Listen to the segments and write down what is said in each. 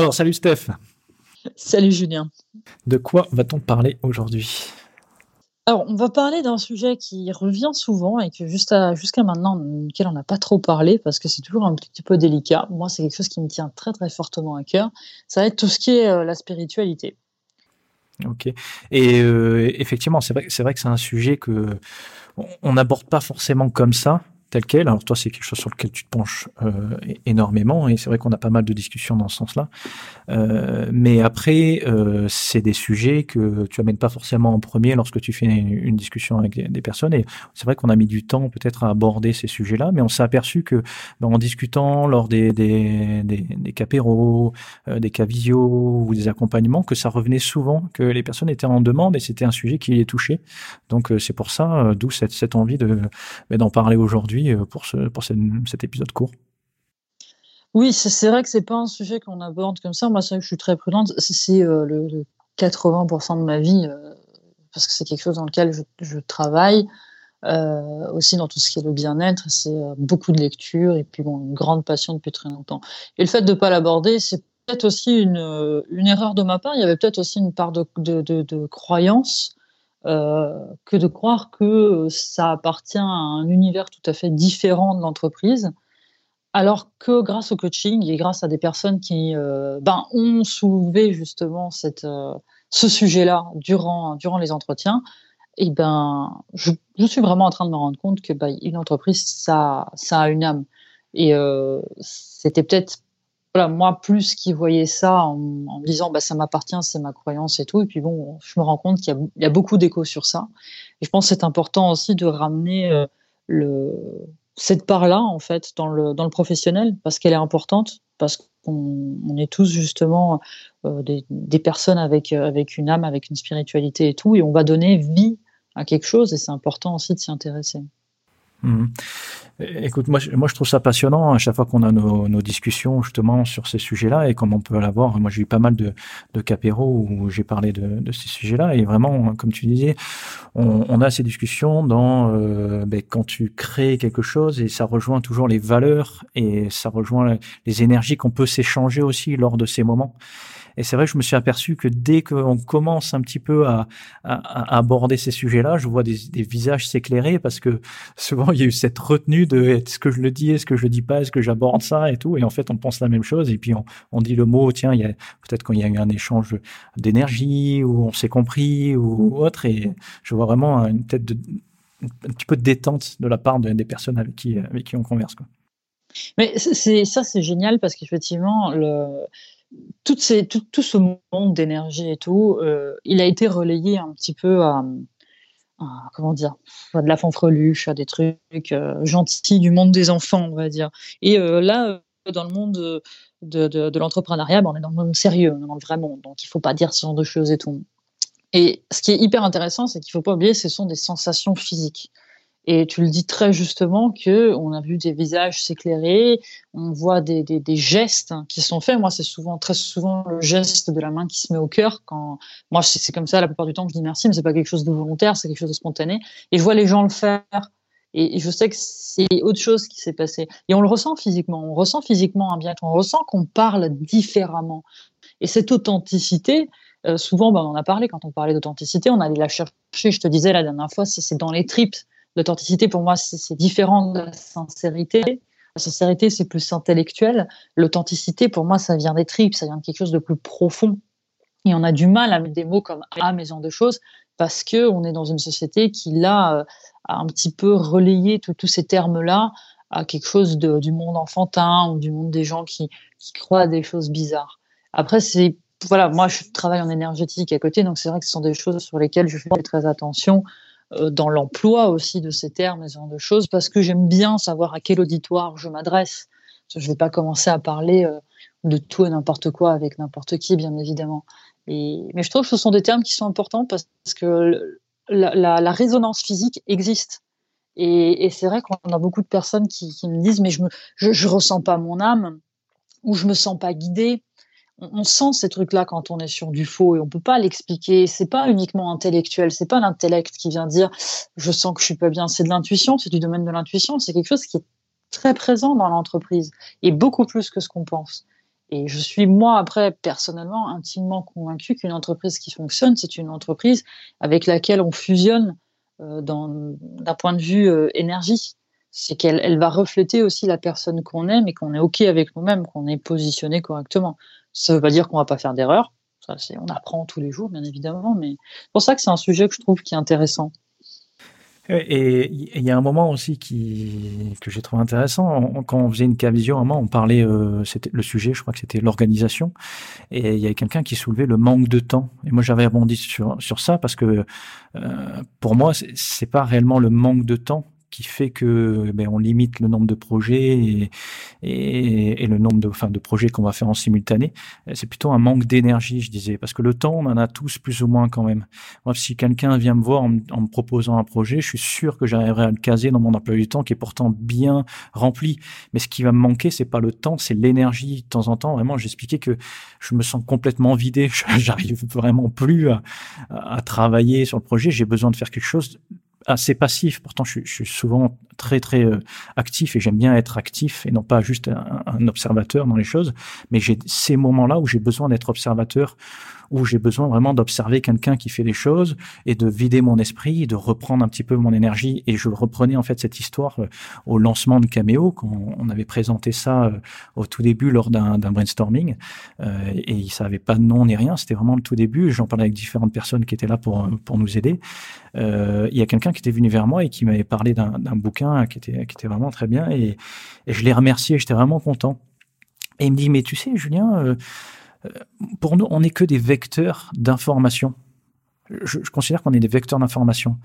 Alors, salut Steph. Salut Julien. De quoi va-t-on parler aujourd'hui? Alors, on va parler d'un sujet qui revient souvent et que jusqu'à maintenant, duquel on n'a pas trop parlé parce que c'est toujours un petit peu délicat. Moi, c'est quelque chose qui me tient très très fortement à cœur. Ça va être tout ce qui est euh, la spiritualité. Ok. Et euh, effectivement, c'est vrai, c'est vrai que c'est un sujet que on n'aborde pas forcément comme ça tel quel. Alors toi, c'est quelque chose sur lequel tu te penches euh, énormément, et c'est vrai qu'on a pas mal de discussions dans ce sens-là. Euh, mais après, euh, c'est des sujets que tu amènes pas forcément en premier lorsque tu fais une, discussion avec des, personnes. Et c'est vrai qu'on a mis du temps peut-être à aborder ces sujets-là, mais on s'est aperçu que ben, en discutant lors des des des, des capéros, euh, des cas visio ou des accompagnements, que ça revenait souvent, que les personnes étaient en demande et c'était un sujet qui les touchait. Donc euh, c'est pour ça, euh, d'où cette cette envie de ben, d'en parler aujourd'hui euh, pour, ce, pour cet épisode court Oui, c'est vrai que c'est pas un sujet qu'on aborde comme ça. Moi, c'est vrai que je suis très prudente. C'est euh, le, 80% de ma vie, euh, parce que c'est quelque chose dans lequel je, travaille. aussi dans tout ce qui est le bien-être, c'est beaucoup de lecture et puis bon, une grande passion depuis très longtemps. Et le fait de ne pas l'aborder, c'est peut-être aussi une, erreur de ma part. Il y avait peut-être aussi une part de, croyance que de croire que ça appartient à un univers tout à fait différent de l'entreprise, alors que grâce au coaching et grâce à des personnes qui euh, ben, ont soulevé justement cette, euh, ce sujet-là durant, durant les entretiens, et eh ben, je, je, suis vraiment en train de me rendre compte que ben, une entreprise, ça, ça a une âme. Et c'était peut-être voilà, moi plus qui voyais ça en, me disant bah ça m'appartient, c'est ma croyance et tout. Et puis bon, je me rends compte qu'il y, a beaucoup d'écho sur ça. Et je pense que c'est important aussi de ramener euh, cette part-là en fait dans le, professionnel parce qu'elle est importante, parce qu'on on est tous justement euh, des, des, personnes avec, euh, avec une âme, avec une spiritualité et tout, et on va donner vie à quelque chose et c'est important aussi de s'y intéresser. Mhm. Écoute, moi, moi, je trouve ça passionnant à chaque fois qu'on a nos, nos, discussions justement sur ces sujets-là et comme on peut l'avoir. Moi, j'ai eu pas mal de, de capéros où j'ai parlé de, de, ces sujets-là et vraiment, comme tu disais, on, on a ces discussions dans euh, ben, quand tu crées quelque chose et ça rejoint toujours les valeurs et ça rejoint les énergies qu'on peut s'échanger aussi lors de ces moments. Et c'est vrai que je me suis aperçu que dès qu'on commence un petit peu à, aborder ces sujets-là, je vois des, visages s'éclairer parce que souvent il y a eu cette retenue de est-ce que je le dis, est-ce que je le dis pas, est-ce que j'aborde ça et tout. Et en fait, on pense la même chose et puis on, dit le mot, tiens, peut-être quand il y a eu un échange d'énergie ou on s'est compris ou autre. Et je vois vraiment une tête un petit peu de détente de la part des personnes avec qui, on converse. Mais ça, c'est génial parce qu'effectivement, le, tout, ce monde d'énergie et tout, euh, il a été relayé un petit peu à, comment dire, de la fanfreluche, à des trucs euh, gentils du monde des enfants, on va dire. Et euh, là, dans le monde de, de, de l'entrepreneuriat, ben, on est dans le monde sérieux, dans le vrai monde. Donc, il ne faut pas dire ce genre de choses et tout. Et ce qui est hyper intéressant, c'est qu'il ne faut pas oublier, ce sont des sensations physiques. Et tu le dis très justement que on a vu des visages s'éclairer, on voit des, des, gestes qui sont faits. Moi, c'est souvent très souvent le geste de la main qui se met au cœur. Quand moi, c'est comme ça la plupart du temps que je dis merci, mais c'est pas quelque chose de volontaire, c'est quelque chose de spontané. Et je vois les gens le faire. Et je sais que c'est autre chose qui s'est passé. Et on le ressent physiquement. On ressent physiquement un bien On ressent qu'on parle différemment. Et cette authenticité, euh, souvent, ben, on en a parlé quand on parlait d'authenticité, on allait la chercher. Je te disais la dernière fois, c'est dans les tripes. L'authenticité, pour moi, c'est différent de la sincérité. La sincérité, c'est plus intellectuel. L'authenticité, pour moi, ça vient des tripes, ça vient de quelque chose de plus profond. Et on a du mal à mettre des mots comme âme et genre de choses parce que on est dans une société qui là a un petit peu relayé tous ces termes-là à quelque chose de, du monde enfantin ou du monde des gens qui, qui croient à des choses bizarres. Après, c'est voilà, moi je travaille en énergétique à côté, donc c'est vrai que ce sont des choses sur lesquelles je fais très attention. Euh, dans l'emploi aussi de ces termes et ce genre de choses, parce que j'aime bien savoir à quel auditoire je m'adresse. Je ne vais pas commencer à parler euh, de tout et n'importe quoi avec n'importe qui, bien évidemment. Et, mais je trouve que ce sont des termes qui sont importants parce que la, résonance physique existe. Et, c'est vrai qu'on a beaucoup de personnes qui, me disent mais je ne je ressens pas mon âme ou je me sens pas guidée on sent ces trucs-là quand on est sur du faux et on peut pas l'expliquer. C'est pas uniquement intellectuel, c'est pas l'intellect qui vient dire je sens que je suis pas bien. C'est de l'intuition, c'est du domaine de l'intuition. C'est quelque chose qui est très présent dans l'entreprise et beaucoup plus que ce qu'on pense. Et je suis, moi, après, personnellement, intimement convaincu qu'une entreprise qui fonctionne, c'est une entreprise avec laquelle on fusionne euh, d'un point de vue euh, énergie. C'est qu'elle elle va refléter aussi la personne qu'on est, mais qu'on est OK avec nous-mêmes, qu'on est positionné correctement. Ça ne veut pas dire qu'on ne va pas faire d'erreurs. On apprend tous les jours, bien évidemment, mais c'est pour ça que c'est un sujet que je trouve qui est intéressant. Et il y a un moment aussi qui, que j'ai trouvé intéressant. quand on faisait une cavision, un moment, on parlait, euh, c'était le sujet, je crois que c'était l'organisation. Et il y avait quelqu'un qui soulevait le manque de temps. Et moi, j'avais rebondi sur, sur ça parce que euh, pour moi, c'est pas réellement le manque de temps qui fait que ben, on limite le nombre de projets et, et, le nombre de, enfin, de projets qu'on va faire en simultané. C'est plutôt un manque d'énergie, je disais, parce que le temps, on en a tous plus ou moins quand même. Moi, si quelqu'un vient me voir en, me proposant un projet, je suis sûr que j'arriverai à le caser dans mon emploi du temps qui est pourtant bien rempli. Mais ce qui va me manquer, c'est pas le temps, c'est l'énergie. De temps en temps, vraiment, j'expliquais que je me sens complètement vidé. J'arrive vraiment plus à travailler sur le projet. J'ai besoin de faire quelque chose assez passif. Pourtant, je, suis souvent très très euh, actif et j'aime bien être actif et non pas juste un observateur dans les choses. Mais j'ai ces moments-là où j'ai besoin d'être observateur où j'ai besoin vraiment d'observer quelqu'un qui fait des choses et de vider mon esprit, de reprendre un petit peu mon énergie. Et je reprenais en fait cette histoire euh, au lancement de Cameo, quand on avait présenté ça euh, au tout début lors d'un brainstorming. Euh, et ça n'avait pas de nom ni rien, c'était vraiment le tout début. J'en parlais avec différentes personnes qui étaient là pour, pour nous aider. Il y a quelqu'un qui était venu vers moi et qui m'avait parlé d'un bouquin qui était, qui était vraiment très bien. Et, et je l'ai remercié, j'étais vraiment content. Et il me dit, mais tu sais, Julien, euh, pour nous, on n'est que des vecteurs d'information. Je, je, considère qu'on est des vecteurs d'information.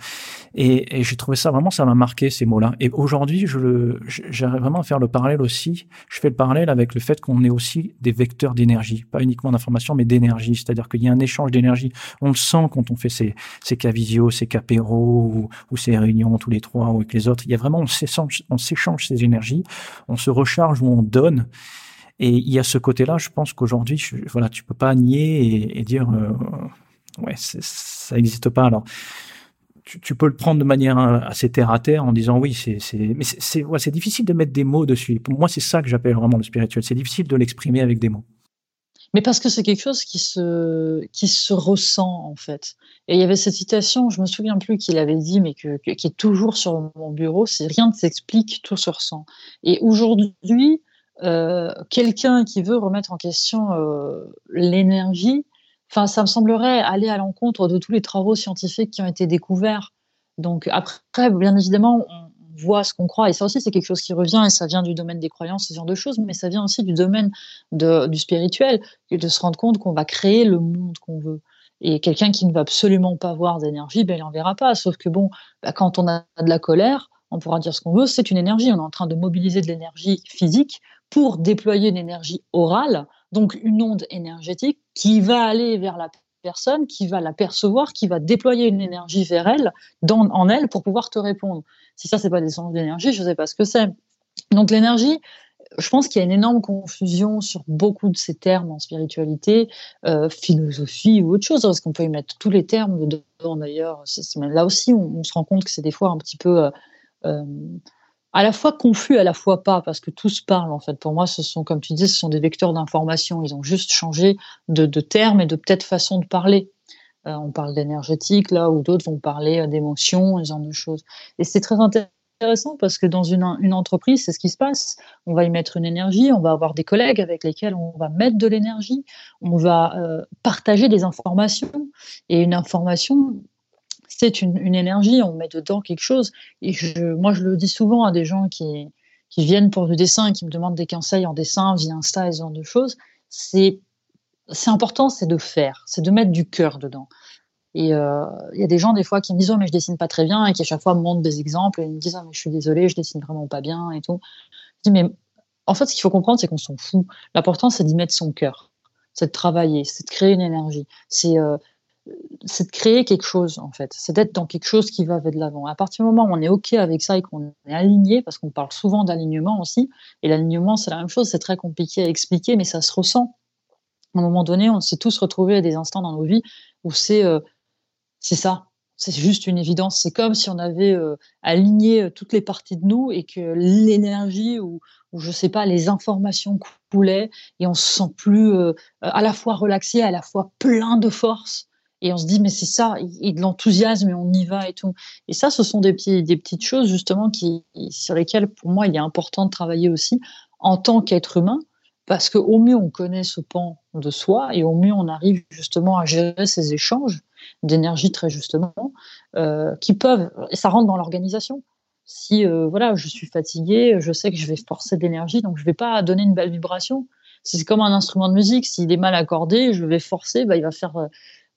Et, et j'ai trouvé ça vraiment, ça m'a marqué ces mots-là. Et aujourd'hui, je j'arrive vraiment à faire le parallèle aussi. Je fais le parallèle avec le fait qu'on est aussi des vecteurs d'énergie, pas uniquement d'information, mais d'énergie. C'est-à-dire qu'il y a un échange d'énergie. On le sent quand on fait ces, ces cavisio, ces capéros ou, ou, ces réunions tous les trois ou avec les autres. Il y a vraiment, on s'échange ces énergies, on se recharge ou on donne. Et il y a ce côté-là, je pense qu'aujourd'hui, voilà, tu peux pas nier et, dire, euh, ouais, ça n'existe pas. Alors, tu, peux le prendre de manière euh, assez terre à terre en disant oui, c'est, mais c'est, ouais, difficile de mettre des mots dessus. Pour moi, c'est ça que j'appelle vraiment le spirituel. C'est difficile de l'exprimer avec des mots. Mais parce que c'est quelque chose qui se, qui se ressent, en fait. Et il y avait cette citation, je me souviens plus qu'il avait dit, mais qui est toujours sur mon bureau, c'est rien ne s'explique, tout se ressent. Et aujourd'hui, euh, quelqu'un qui veut remettre en question euh, l'énergie, enfin, ça me semblerait aller à l'encontre de tous les travaux scientifiques qui ont été découverts. Donc après, bien évidemment, on voit ce qu'on croit, et ça aussi c'est quelque chose qui revient, et ça vient du domaine des croyances, ce genre de choses, mais ça vient aussi du domaine du spirituel, et de se rendre compte qu'on va créer le monde qu'on veut. Et quelqu'un qui ne va absolument pas voir d'énergie, ben, il n'en verra pas. Sauf que bon, ben, quand on a de la colère, on pourra dire ce qu'on veut, c'est une énergie. On est en train de mobiliser de l'énergie physique pour déployer une énergie orale, donc une onde énergétique qui va aller vers la personne, qui va la percevoir, qui va déployer une énergie vers elle, dans, en elle, pour pouvoir te répondre. Si ça, c'est pas des ondes d'énergie, je ne sais pas ce que c'est. Donc l'énergie, je pense qu'il y a une énorme confusion sur beaucoup de ces termes en spiritualité, euh, philosophie ou autre chose, parce qu'on peut y mettre tous les termes dedans d'ailleurs. Là aussi, on, on, se rend compte que c'est des fois un petit peu euh, euh, à la fois confus, à la fois pas, parce que tous parlent en fait. Pour moi, ce sont, comme tu dis, ce sont des vecteurs d'information. Ils ont juste changé de, termes et de peut-être façon de parler. Euh, on parle d'énergétique là, ou d'autres vont parler euh, d'émotion, ce genre de choses. Et c'est très intéressant parce que dans une, une entreprise, c'est ce qui se passe. On va y mettre une énergie, on va avoir des collègues avec lesquels on va mettre de l'énergie, on va euh, partager des informations. Et une information, c'est une, énergie, on met dedans quelque chose. Et moi, je le dis souvent à des gens qui, viennent pour le dessin qui me demandent des conseils en dessin via Insta et ce genre de choses. C'est important, c'est de faire, c'est de mettre du cœur dedans. Et il euh, y a des gens des fois qui me disent oh mais je dessine pas très bien et qui à chaque fois me montrent des exemples et ils me disent oh, mais je suis désolée, je dessine vraiment pas bien et tout. Je dis mais en fait ce qu'il faut comprendre c'est qu'on s'en fout. L'important c'est d'y mettre son cœur, c'est de travailler, c'est de créer une énergie, c'est euh, c'est de créer quelque chose en fait, c'est d'être dans quelque chose qui va de l'avant. À partir du moment où on est ok avec ça et qu'on est aligné, parce qu'on parle souvent d'alignement aussi, et l'alignement c'est la même chose, c'est très compliqué à expliquer, mais ça se ressent. À un moment donné, on s'est tous retrouvés à des instants dans nos vies où c'est euh, c'est ça, c'est juste une évidence. C'est comme si on avait euh, aligné euh, toutes les parties de nous et que l'énergie ou, ou je sais pas, les informations coulaient et on se sent plus à la fois relaxé, à la fois plein de force. Et on se dit, mais c'est ça, et de l'enthousiasme et on y va et tout. Et ça, ce sont des, des petites choses justement qui, sur lesquelles, pour moi, il est important de travailler aussi en tant qu'être humain, parce qu'au mieux on connaît ce pan de soi et au mieux on arrive justement à gérer ces échanges d'énergie très justement, euh, qui peuvent, et ça rentre dans l'organisation. Si euh, voilà, je suis fatigué, je sais que je vais forcer d'énergie, donc je vais pas donner une belle vibration. C'est comme un instrument de musique, s'il est mal accordé, je vais forcer, bah, il va faire, euh,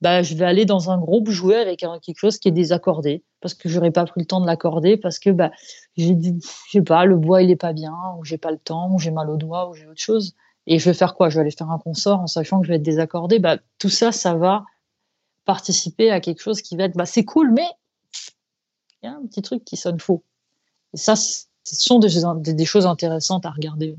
bah, je vais aller dans un groupe jouer avec quelque chose qui est désaccordé, parce que j'aurais pas pris le temps de l'accorder, parce que bah, j'ai dit, je sais pas, le bois il est pas bien, ou j'ai pas le temps, ou j'ai mal au doigt, ou j'ai autre chose. Et je vais faire quoi? Je vais aller faire un concert en sachant que je vais être désaccordé. Bah, tout ça, ça va participer à quelque chose qui va être bah, c'est cool, mais il y a un petit truc qui sonne faux. Et ça, ce sont des choses intéressantes à regarder.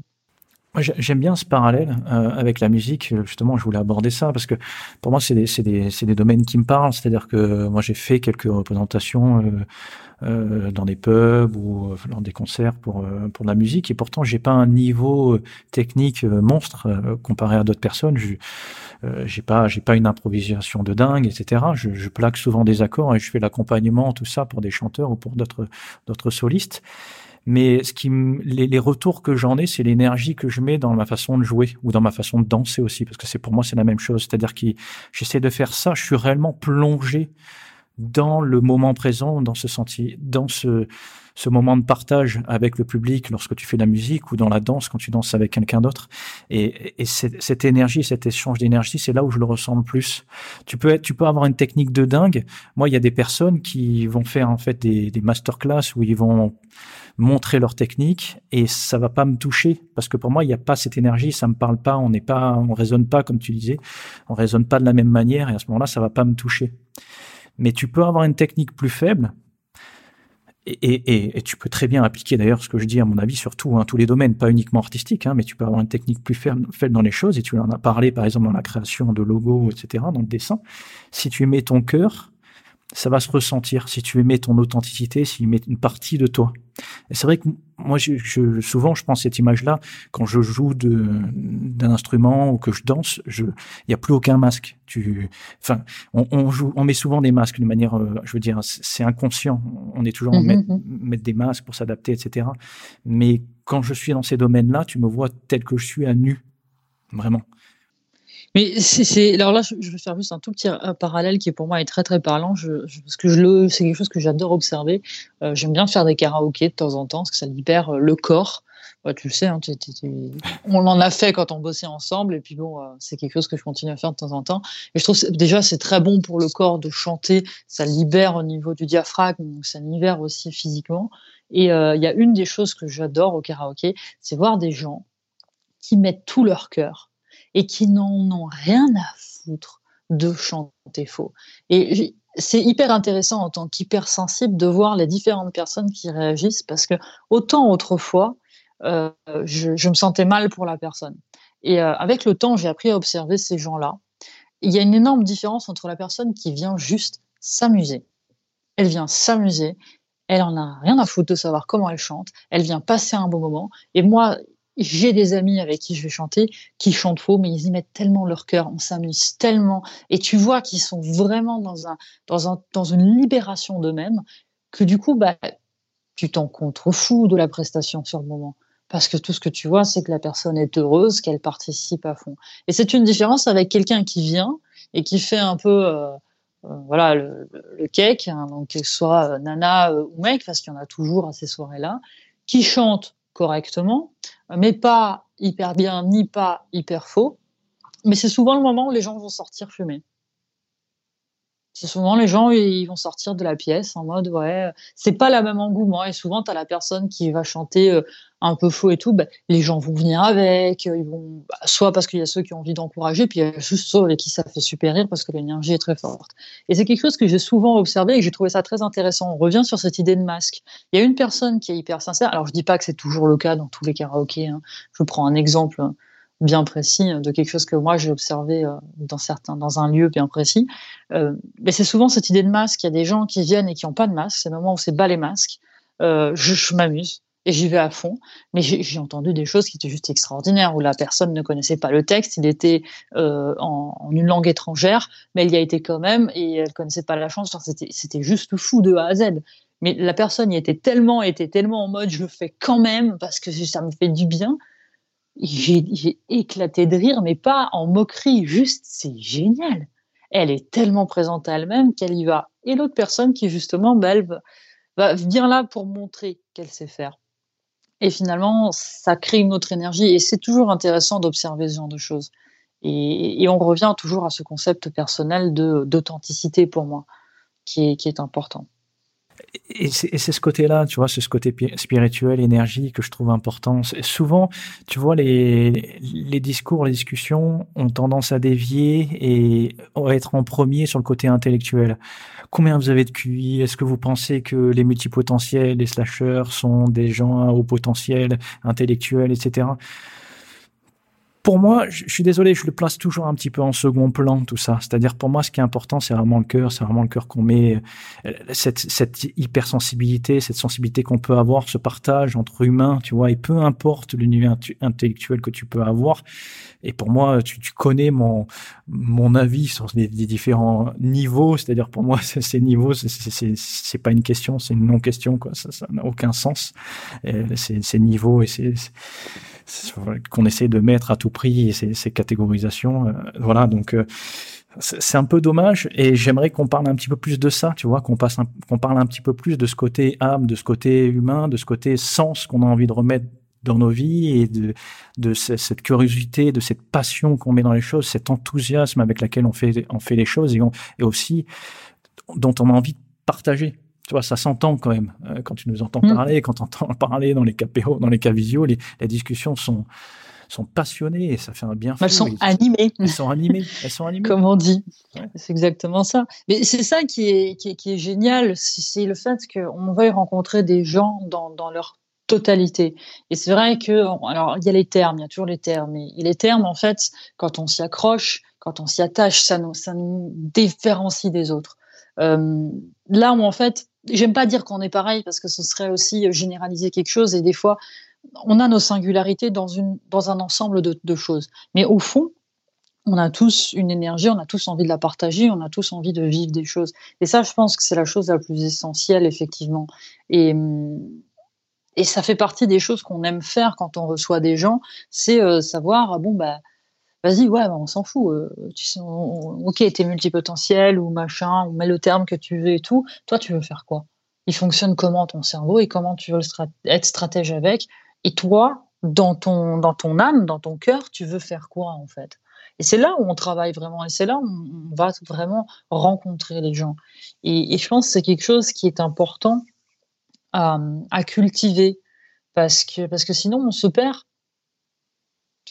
J'aime bien ce parallèle euh, avec la musique. Justement, je voulais aborder ça parce que pour moi, c'est des, des, des, domaines qui me parlent. C'est-à-dire que moi, j'ai fait quelques représentations euh, euh, dans des pubs ou dans des concerts pour pour la musique, et pourtant, j'ai pas un niveau technique monstre comparé à d'autres personnes. Je j'ai pas pas une improvisation de dingue, etc. Je, je plaque souvent des accords et je fais l'accompagnement, tout ça pour des chanteurs ou pour d'autres solistes. Mais ce qui les, les retours que j'en ai, c'est l'énergie que je mets dans ma façon de jouer ou dans ma façon de danser aussi, parce que c'est pour moi c'est la même chose. C'est-à-dire que j'essaie de faire ça, je suis réellement plongé dans le moment présent, dans ce sentier, dans ce, ce moment de partage avec le public lorsque tu fais de la musique ou dans la danse quand tu danses avec quelqu'un d'autre. Et, et cette énergie, cet échange d'énergie, c'est là où je le ressens le plus. Tu peux être, tu peux avoir une technique de dingue. Moi, il y a des personnes qui vont faire en fait des, des masterclass où ils vont montrer leur technique et ça va pas me toucher parce que pour moi il n'y a pas cette énergie, ça me parle pas, on n'est pas, on raisonne pas comme tu disais, on raisonne pas de la même manière et à ce moment-là ça va pas me toucher. Mais tu peux avoir une technique plus faible et, et, tu peux très bien appliquer d'ailleurs ce que je dis à mon avis sur tout, hein, tous les domaines, pas uniquement artistiques, hein, mais tu peux avoir une technique plus faible, faible dans les choses et tu en as parlé par exemple dans la création de logos, etc., dans le dessin. Si tu mets ton cœur, ça va se ressentir si tu mets ton authenticité, si tu une partie de toi. Et c'est vrai que moi, je, souvent, je pense cette image-là quand je joue d'un instrument ou que je danse, il n'y a plus aucun masque. Tu, enfin, on, on, joue, on met souvent des masques de manière, euh, je veux dire, c'est inconscient. On est toujours en mettre, mm-hmm. mettre des masques pour s'adapter, etc. Mais quand je suis dans ces domaines-là, tu me vois tel que je suis à nu, vraiment. Mais c'est alors là, je, vais faire juste un tout petit euh, parallèle qui pour moi est très très parlant. Je, parce que je le, c'est quelque chose que j'adore observer. Euh, j'aime bien faire des karaokés de temps en temps parce que ça libère euh, le corps. tu le sais, hein, on en a fait quand on bossait ensemble et puis bon, c'est quelque chose que je continue à faire de temps en temps. Et je trouve déjà c'est très bon pour le corps de chanter. Ça libère au niveau du diaphragme, donc ça libère aussi physiquement. Et il y a une des choses que j'adore au karaoké, c'est voir des gens qui mettent tout leur cœur et qui n'en ont rien à foutre de chanter faux. Et c'est hyper intéressant en tant qu'hypersensible de voir les différentes personnes qui réagissent parce que autant autrefois, euh, je, me sentais mal pour la personne. Et euh, avec le temps, j'ai appris à observer ces gens-là. Il y a une énorme différence entre la personne qui vient juste s'amuser. Elle vient s'amuser, elle en a rien à foutre de savoir comment elle chante, elle vient passer un bon moment. Et moi, j'ai des amis avec qui je vais chanter qui chantent faux, mais ils y mettent tellement leur cœur, on s'amuse tellement, et tu vois qu'ils sont vraiment dans un, dans un, dans une libération d'eux-mêmes, que du coup, bah, tu t'en contrefous de la prestation sur le moment. Parce que tout ce que tu vois, c'est que la personne est heureuse, qu'elle participe à fond. Et c'est une différence avec quelqu'un qui vient et qui fait un peu, euh, euh, voilà, le, le cake, hein, donc que ce soit euh, nana ou mec, parce qu'il y en a toujours à ces soirées-là, qui chante correctement, mais pas hyper bien ni pas hyper faux. Mais c'est souvent le moment où les gens vont sortir fumer. Souvent les gens ils vont sortir de la pièce en mode ouais, c'est pas la même engouement et souvent tu as la personne qui va chanter euh, un peu faux et tout, bah, les gens vont venir avec, euh, ils vont bah, soit parce qu'il y a ceux qui ont envie d'encourager, puis il y a juste ceux avec qui ça fait super rire parce que l'énergie est très forte. Et c'est quelque chose que j'ai souvent observé et que j'ai trouvé ça très intéressant. On revient sur cette idée de masque. Il y a une personne qui est hyper sincère. Alors je dis pas que c'est toujours le cas dans tous les karaokés. Hein. Je prends un exemple bien précis de quelque chose que moi j'ai observé dans certains, dans un lieu bien précis. mais c'est souvent cette idée de masque. Il y a des gens qui viennent et qui n'ont pas de masque. C'est le moment où c'est bas les masques. je, je m'amuse et j'y vais à fond. Mais j'ai entendu des choses qui étaient juste extraordinaires, où la personne ne connaissait pas le texte, il était euh, en, une langue étrangère, mais elle y a été quand même, et elle connaissait pas la chance. C'était juste fou de A à Z. Mais la personne y était tellement, était tellement en mode je le fais quand même parce que ça me fait du bien. J'ai éclaté de rire, mais pas en moquerie, juste c'est génial. Elle est tellement présente à elle-même qu'elle y va. Et l'autre personne qui justement, bah, elle va venir là pour montrer qu'elle sait faire. Et finalement, ça crée une autre énergie. Et c'est toujours intéressant d'observer ce genre de choses. Et, on revient toujours à ce concept personnel d'authenticité pour moi, qui qui est important et c'est ce côté-là, tu vois, c'est ce côté spirituel, énergie que je trouve important. Souvent, tu vois, les, les discours, les discussions ont tendance à dévier et à être en premier sur le côté intellectuel. Combien vous avez de QI Est-ce que vous pensez que les multipotentiels, les slashers sont des gens à haut potentiel intellectuel, etc pour moi, je, suis désolé, je le place toujours un petit peu en second plan, tout ça. C'est-à-dire, pour moi, ce qui est important, c'est vraiment le cœur, c'est vraiment le cœur qu'on met, euh, cette, cette hypersensibilité, cette sensibilité qu'on peut avoir, ce partage entre humains, tu vois, et peu importe l'univers intellectuel que tu peux avoir. Et pour moi, tu, tu connais mon, mon avis sur les, différents niveaux. C'est-à-dire, pour moi, ces niveaux, c'est pas une question, c'est une non-question, quoi. Ça n'a aucun sens. Ces niveaux et c'est qu'on essaie de mettre à tout prix ces, catégorisations. Euh, voilà, donc euh, c'est un peu dommage et j'aimerais qu'on parle un petit peu plus de ça, tu vois, qu'on passe, qu'on parle un petit peu plus de ce côté âme, de ce côté humain, de ce côté sens qu'on a envie de remettre dans nos vies et de, de cette curiosité, de cette passion qu'on met dans les choses, cet enthousiasme avec lequel on fait, on fait les choses et, et aussi dont on a envie de partager tu vois, ça s'entend quand même euh, quand tu nous entends mm. parler, quand tu entends parler dans les KPO, dans les cas visio, les, discussions sont sont passionnées et ça fait un bien fou. Elles sont animées. Elles sont animées. Elles sont animées. Comme on dit. C'est exactement ça. Mais c'est ça qui est, qui est, qui est génial, c'est le fait qu'on veuille rencontrer des gens dans, dans leur totalité. Et c'est vrai que, alors, il y a les termes, il y a toujours les termes. Et, les termes, en fait, quand on s'y accroche, quand on s'y attache, ça nous, ça nous différencie des autres. Euh, là où, en fait, j'aime pas dire qu'on est pareil parce que ce serait aussi euh, généraliser quelque chose et des fois on a nos singularités dans, une, dans un ensemble de, choses. Mais au fond, on a tous une énergie, on a tous envie de la partager, on a tous envie de vivre des choses. Et ça, je pense que c'est la chose la plus essentielle, effectivement. Et, et ça fait partie des choses qu'on aime faire quand on reçoit des gens, c'est euh, savoir, ah bon, bah, vas-y, ouais, bah, on s'en fout. Euh, tu sais, ok, t'es multipotentiel ou machin, ou mets le terme que tu veux et tout. Toi, tu veux faire quoi? Il fonctionne comment ton cerveau et comment tu veux être stratège avec? Et toi, dans ton, dans ton âme, dans ton cœur, tu veux faire quoi en fait? Et c'est là où on travaille vraiment, et c'est là où on va vraiment rencontrer les gens. Et, je pense que c'est quelque chose qui est important à, à cultiver parce que, parce que sinon on se perd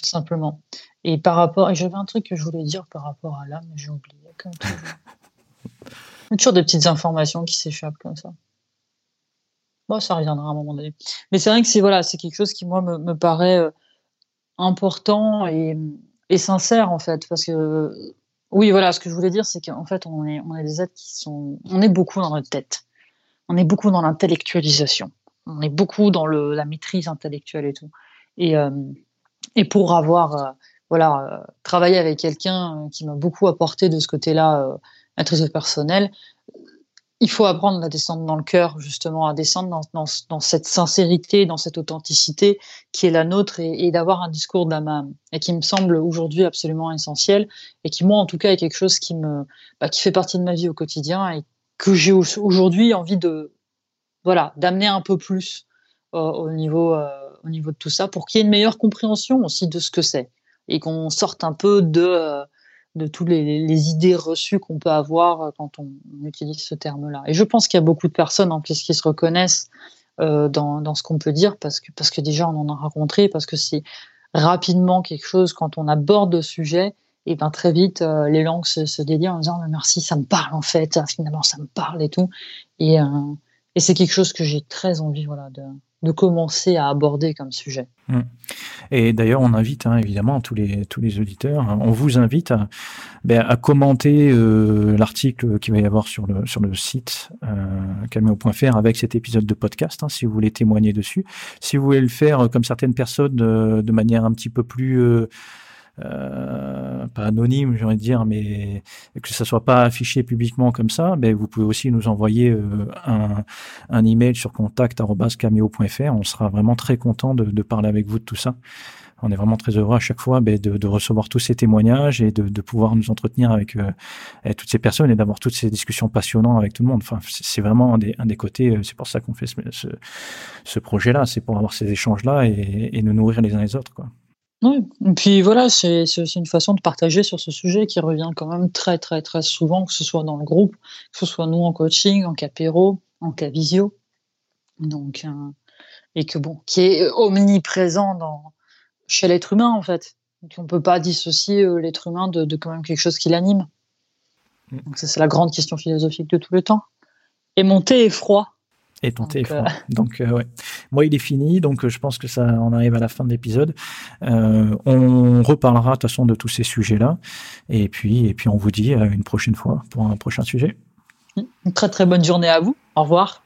tout simplement. Et par rapport, j'avais un truc que je voulais dire par rapport à là, mais j'ai oublié. Comme Il y a toujours des petites informations qui s'échappent comme ça. Bon, ça reviendra à un moment donné. Mais c'est vrai que c'est voilà, c'est quelque chose qui moi me, paraît euh, important et, et, sincère en fait, parce que oui, voilà, ce que je voulais dire, c'est qu'en fait, on est, on est des êtres qui sont, on est beaucoup dans notre tête, on est beaucoup dans l'intellectualisation, on est beaucoup dans le, la maîtrise intellectuelle et tout. Et, euh, et pour avoir euh, voilà, euh, travailler avec quelqu'un euh, qui m'a beaucoup apporté de ce côté-là, euh, maîtrise personnelle, il faut apprendre à descendre dans le cœur, justement, à descendre dans, cette sincérité, dans cette authenticité qui est la nôtre et, d'avoir un discours d'âme et qui me semble aujourd'hui absolument essentiel et qui, moi, en tout cas, est quelque chose qui me, bah, qui fait partie de ma vie au quotidien et que j'ai aujourd'hui envie de, voilà, d'amener un peu plus au niveau, au niveau de tout ça pour qu'il y ait une meilleure compréhension aussi de ce que c'est et qu'on sorte un peu de, euh, de toutes les, idées reçues qu'on peut avoir euh, quand on, utilise ce terme-là. Et je pense qu'il y a beaucoup de personnes en plus qui se reconnaissent euh, dans, dans, ce qu'on peut dire parce que, parce que déjà on en a rencontré, parce que c'est rapidement quelque chose quand on aborde le sujet, et ben très vite les langues se, se dédient en disant merci, ça me parle en fait, finalement ça me parle et tout. Et c'est quelque chose que j'ai très envie de, commencer à aborder comme sujet. Mmh. Et d'ailleurs, on invite hein, évidemment tous les, auditeurs, hein, on vous invite à, ben, commenter euh, l'article qu'il va y avoir sur le, site euh, cameo.fr avec cet épisode de podcast, hein, si vous voulez témoigner dessus. Si vous voulez le faire euh, comme certaines personnes euh, de manière un petit peu plus... Euh, pas anonyme, j'ai envie de dire, mais que ça soit pas affiché publiquement comme ça, ben vous pouvez aussi nous envoyer euh, un, un email sur contact@cameo.fr. On sera vraiment très content de, de, parler avec vous de tout ça. On est vraiment très heureux à chaque fois ben, de, de, recevoir tous ces témoignages et de, de pouvoir nous entretenir avec, euh, toutes ces personnes et d'avoir toutes ces discussions passionnantes avec tout le monde. Enfin, c'est vraiment un des, un des côtés. Euh, c'est pour ça qu'on fait ce, ce, ce projet-là. C'est pour avoir ces échanges-là et, et nous nourrir les uns les autres, quoi. Oui, et puis voilà, c'est une façon de partager sur ce sujet qui revient quand même très, très, très souvent, que ce soit dans le groupe, que ce soit nous en coaching, en capéro, en cavisio. Donc, euh, et que bon, qui est omniprésent dans, chez l'être humain en fait. Donc, on ne peut pas dissocier euh, l'être humain de, de, quand même quelque chose qui l'anime. Mm. Donc, c'est la grande question philosophique de tout le temps. Et mon thé est froid. Et ton donc, téléphone. Euh, donc, euh, ouais. Moi, il est fini, donc euh, je pense que ça, on arrive à la fin de l'épisode. on reparlera de toute façon de tous ces sujets-là. Et puis, et puis, on vous dit à une prochaine fois pour un prochain sujet. Une très très bonne journée à vous. Au revoir.